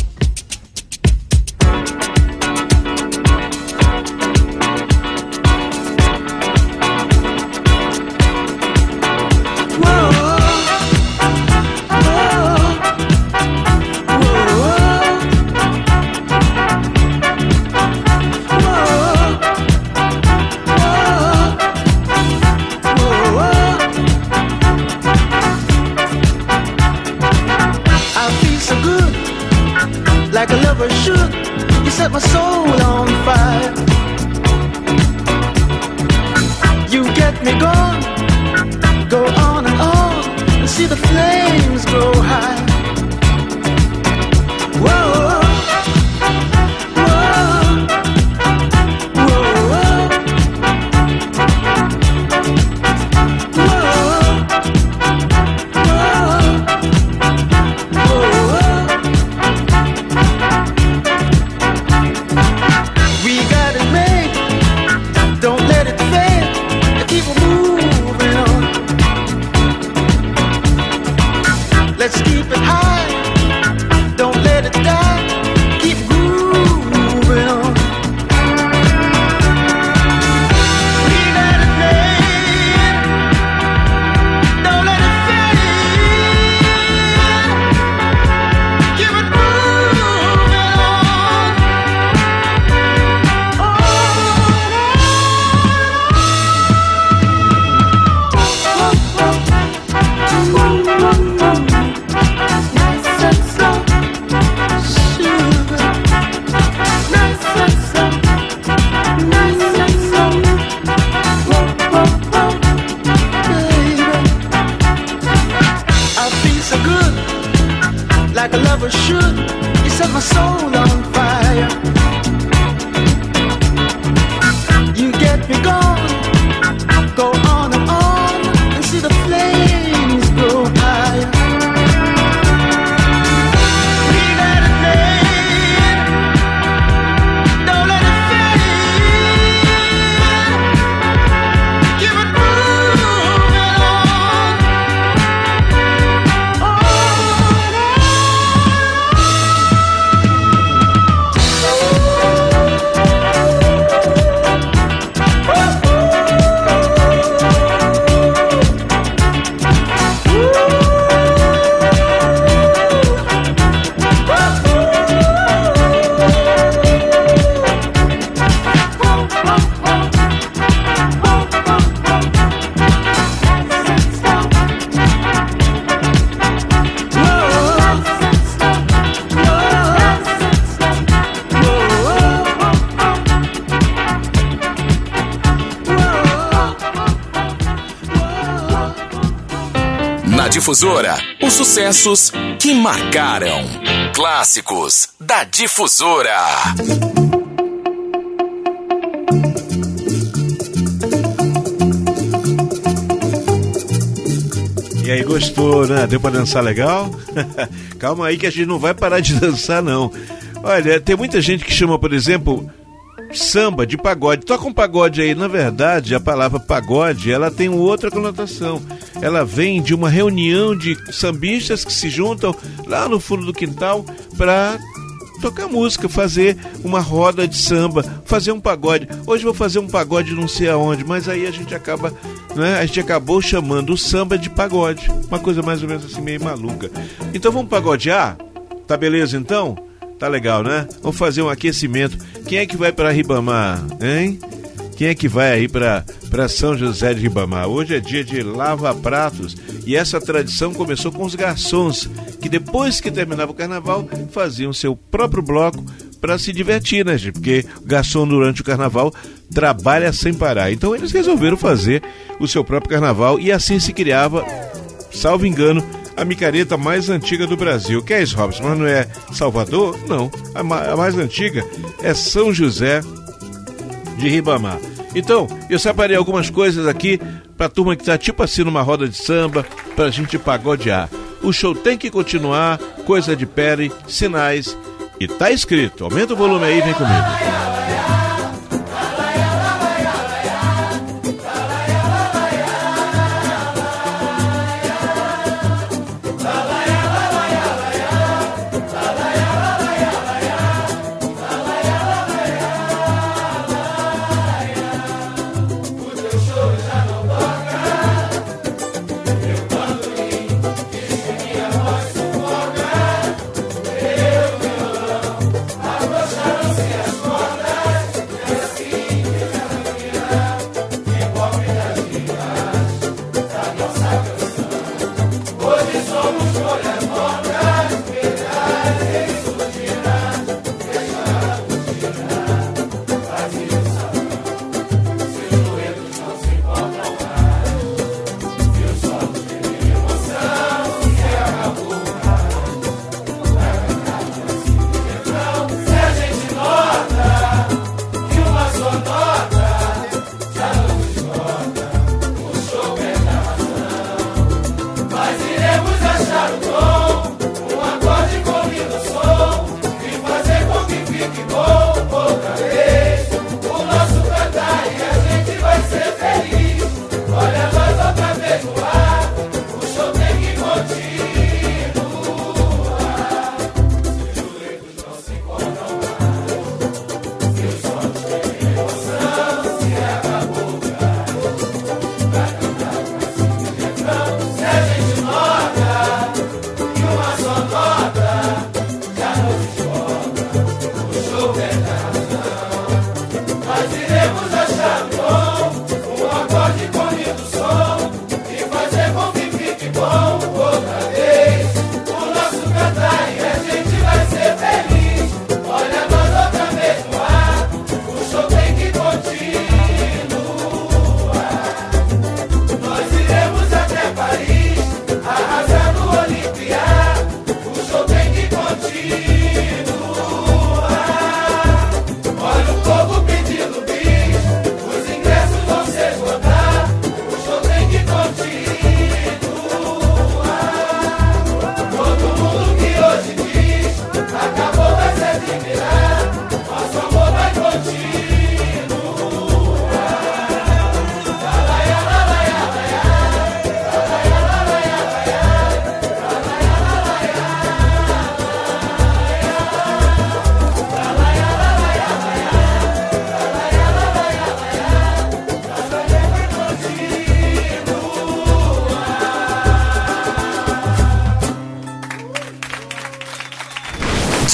Should. You set my soul on fire. You get me gone, Go on Difusora, os sucessos que marcaram. Clássicos da Difusora. E aí, gostou, né? Deu pra dançar legal? Calma aí que a gente não vai parar de dançar, não. Olha, tem muita gente que chama, por exemplo, samba de pagode. Toca um pagode aí. Na verdade, a palavra pagode, ela tem outra conotação. Ela vem de uma reunião de sambistas que se juntam lá no fundo do quintal para tocar música, fazer uma roda de samba, fazer um pagode. Hoje vou fazer um pagode não sei aonde, mas aí a gente acaba, né? A gente acabou chamando o samba de pagode. Uma coisa mais ou menos assim meio maluca. Então vamos pagodear? Tá beleza então? Tá legal, né? Vamos fazer um aquecimento. Quem é que vai para Ribamar, hein? Quem é que vai aí para São José de Ribamar? Hoje é dia de lava pratos e essa tradição começou com os garçons que depois que terminava o carnaval faziam seu próprio bloco para se divertir, né, gente? Porque garçom durante o carnaval trabalha sem parar. Então eles resolveram fazer o seu próprio carnaval e assim se criava, salvo engano, a micareta mais antiga do Brasil. Que é isso, Robson? Mas não é Salvador? Não. A, a mais antiga é São José de Ribamar. Então, eu separei algumas coisas aqui pra turma que tá tipo assim numa roda de samba, pra gente pagodear. O show tem que continuar, coisa de pele, sinais. E tá escrito. Aumenta o volume aí, vem comigo.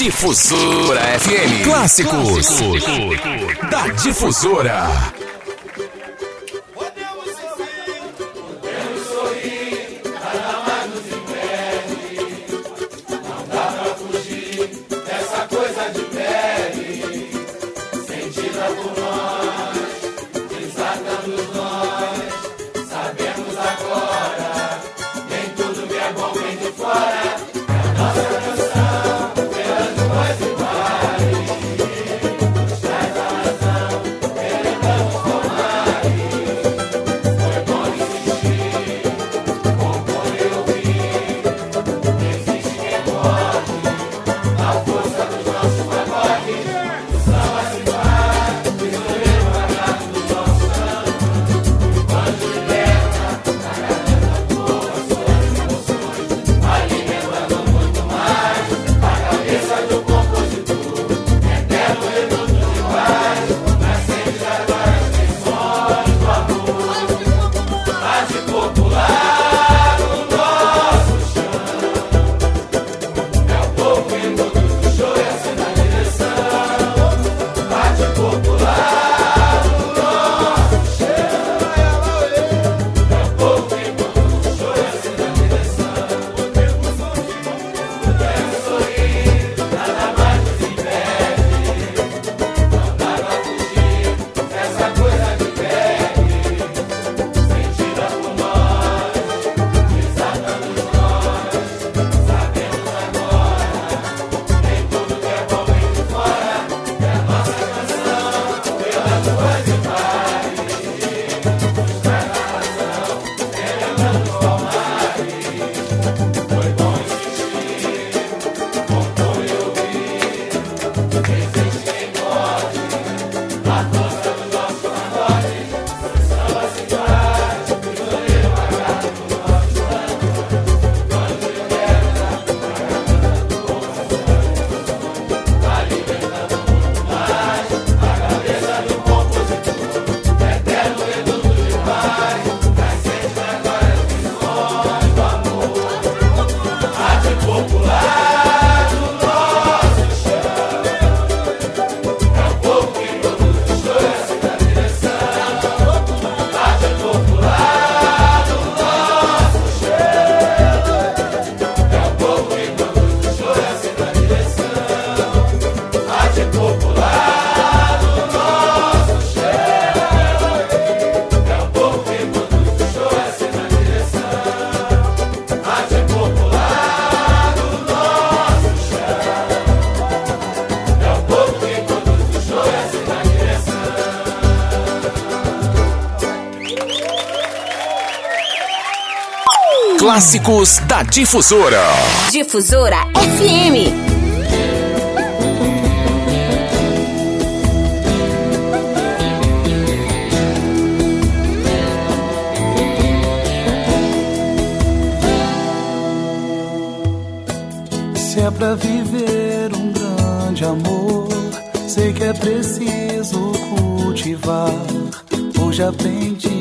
Difusora FM. Clássicos, Clássicos. da Difusora. clássicos da Difusora. Difusora FM. Se é pra viver um grande amor, sei que é preciso cultivar. Hoje aprendi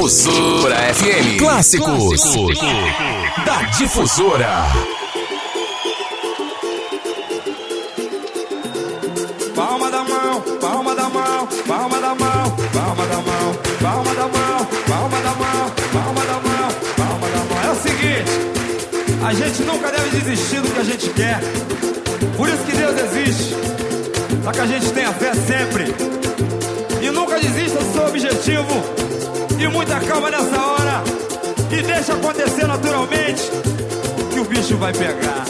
Difusora FM. Clássicos. Da Difusora. Palma da mão, palma da mão, palma da mão, palma da mão, palma da mão, palma da mão, palma da mão, palma da mão. É o seguinte, a gente nunca deve desistir do que a gente quer. Por isso que Deus existe. Para que a gente tenha fé sempre. E nunca desista do seu objetivo. E muita calma nessa hora. E deixa acontecer naturalmente. Que o bicho vai pegar.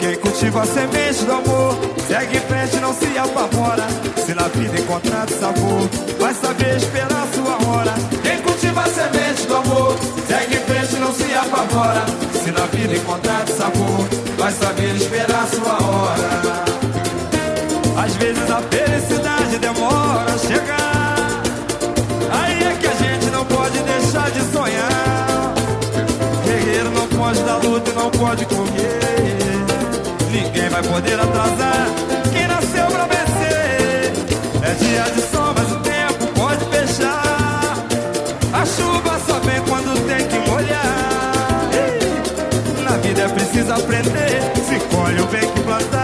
Quem cultiva a semente do amor Segue em frente, não se apavora Se na vida encontrar sabor Vai saber esperar sua hora Quem cultiva a semente do amor Segue em frente, não se apavora Se na vida encontrar sabor Vai saber esperar sua hora Às vezes a felicidade demora a chegar de sonhar Guerreiro não pode dar luta e não pode correr Ninguém vai poder atrasar quem nasceu pra vencer. É dia de sol, mas o tempo pode fechar. A chuva só vem quando tem que molhar. Na vida é preciso aprender. Se colhe o bem que plantar.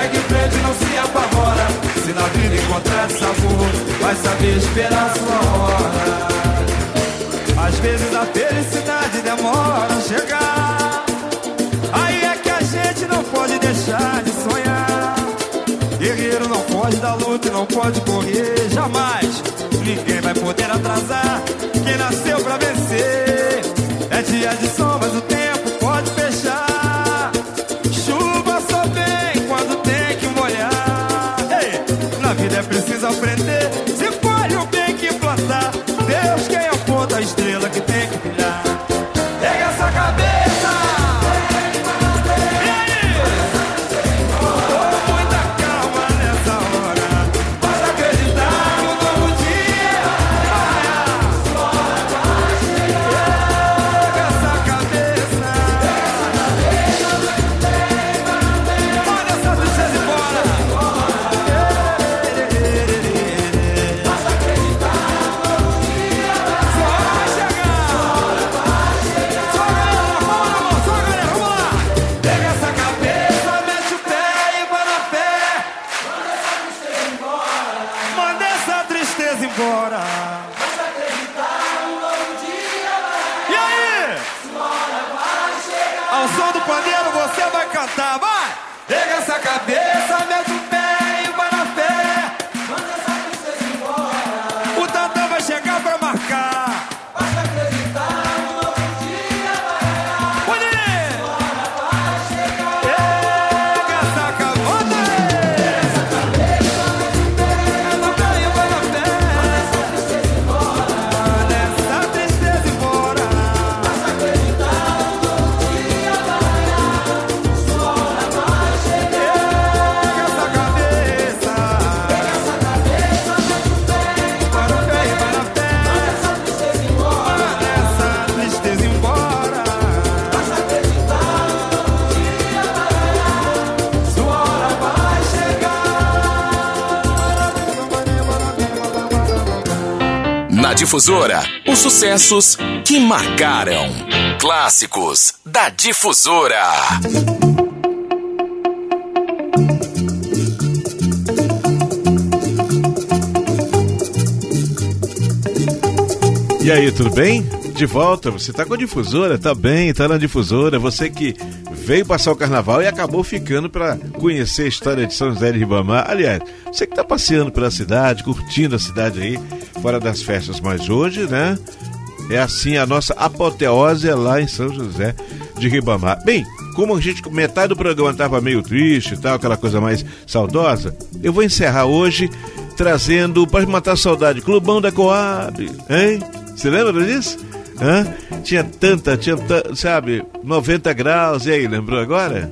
Segue em frente, não se apavora. Se na vida encontrar sabor, vai saber esperar sua hora. Às vezes a felicidade demora a chegar. Aí é que a gente não pode deixar de sonhar. Guerreiro não pode dar luta e não pode correr jamais. Ninguém vai poder atrasar quem nasceu pra vencer. É dia de sol, mas o Difusora, os sucessos que marcaram. Clássicos da Difusora. E aí, tudo bem? De volta, você tá com a difusora? Tá bem, tá na difusora. Você que veio passar o carnaval e acabou ficando para conhecer a história de São José de Ribamar. Aliás, você que tá passeando pela cidade, curtindo a cidade aí, fora das festas, mas hoje, né? É assim, a nossa apoteose é lá em São José de Ribamar. Bem, como a gente, metade do programa tava meio triste e tal, aquela coisa mais saudosa, eu vou encerrar hoje trazendo para matar saudade, Clubão da Coab, hein? Você lembra disso? Hã? Tinha tanta, tinha, sabe, 90 graus, e aí, lembrou agora?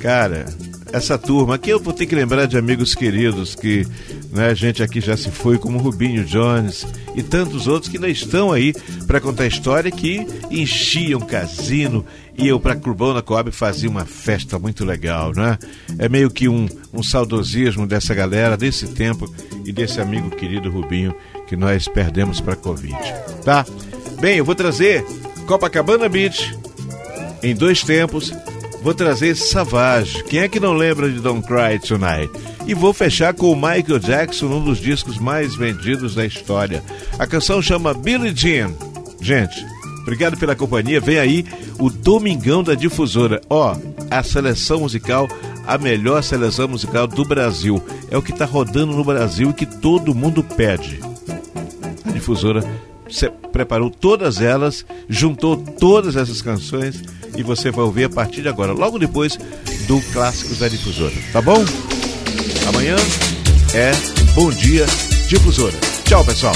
Cara, essa turma, aqui eu vou ter que lembrar de amigos queridos que né, gente aqui já se foi, como Rubinho Jones e tantos outros que ainda estão aí para contar a história que enchiam casino e eu para Clubão da Coab fazia uma festa muito legal, né? É meio que um, um saudosismo dessa galera, desse tempo e desse amigo querido Rubinho que nós perdemos para Covid, tá? Bem, eu vou trazer Copacabana Beach em dois tempos. Vou trazer Savage. Quem é que não lembra de Don't Cry Tonight? E vou fechar com o Michael Jackson, um dos discos mais vendidos da história. A canção chama Billie Jean. Gente, obrigado pela companhia. Vem aí o Domingão da Difusora. Ó, a seleção musical, a melhor seleção musical do Brasil. É o que está rodando no Brasil e que todo mundo pede. A Difusora preparou todas elas, juntou todas essas canções e você vai ouvir a partir de agora, logo depois do Clássicos da Difusora, tá bom? Amanhã é Bom Dia Difusora. Tchau, pessoal.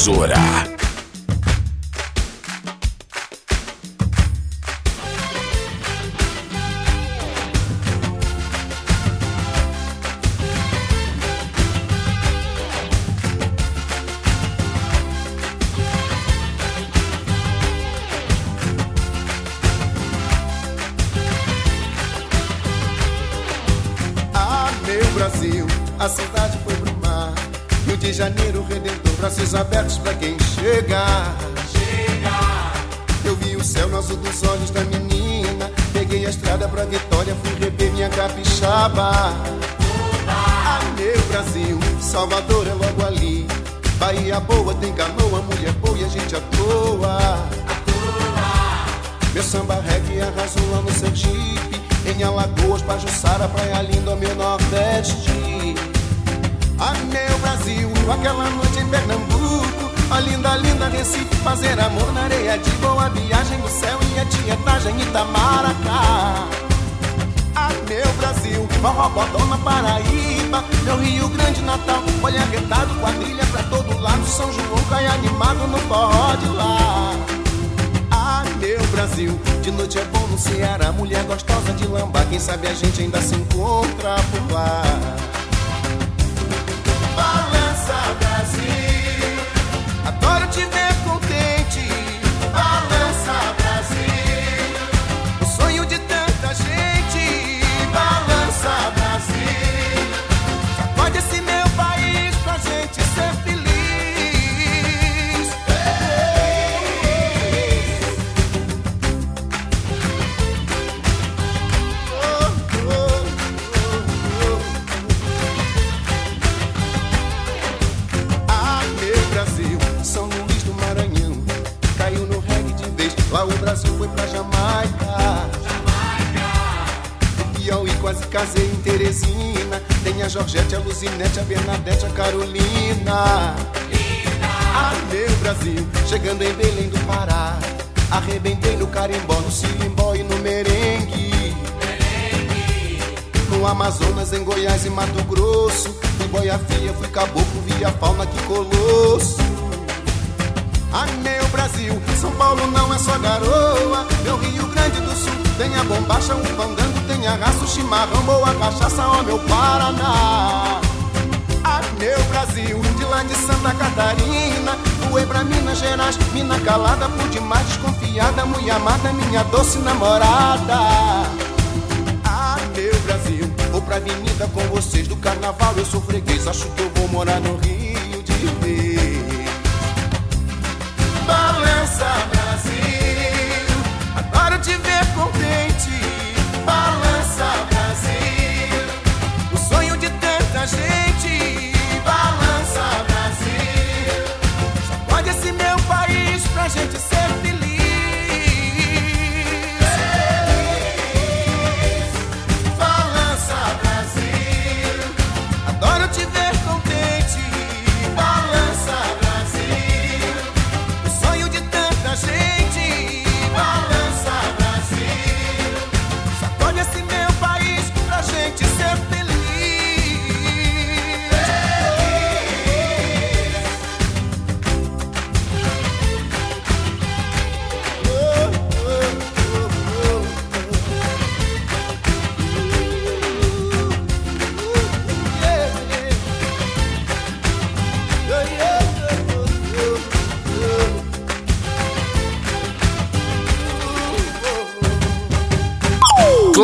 Difusora.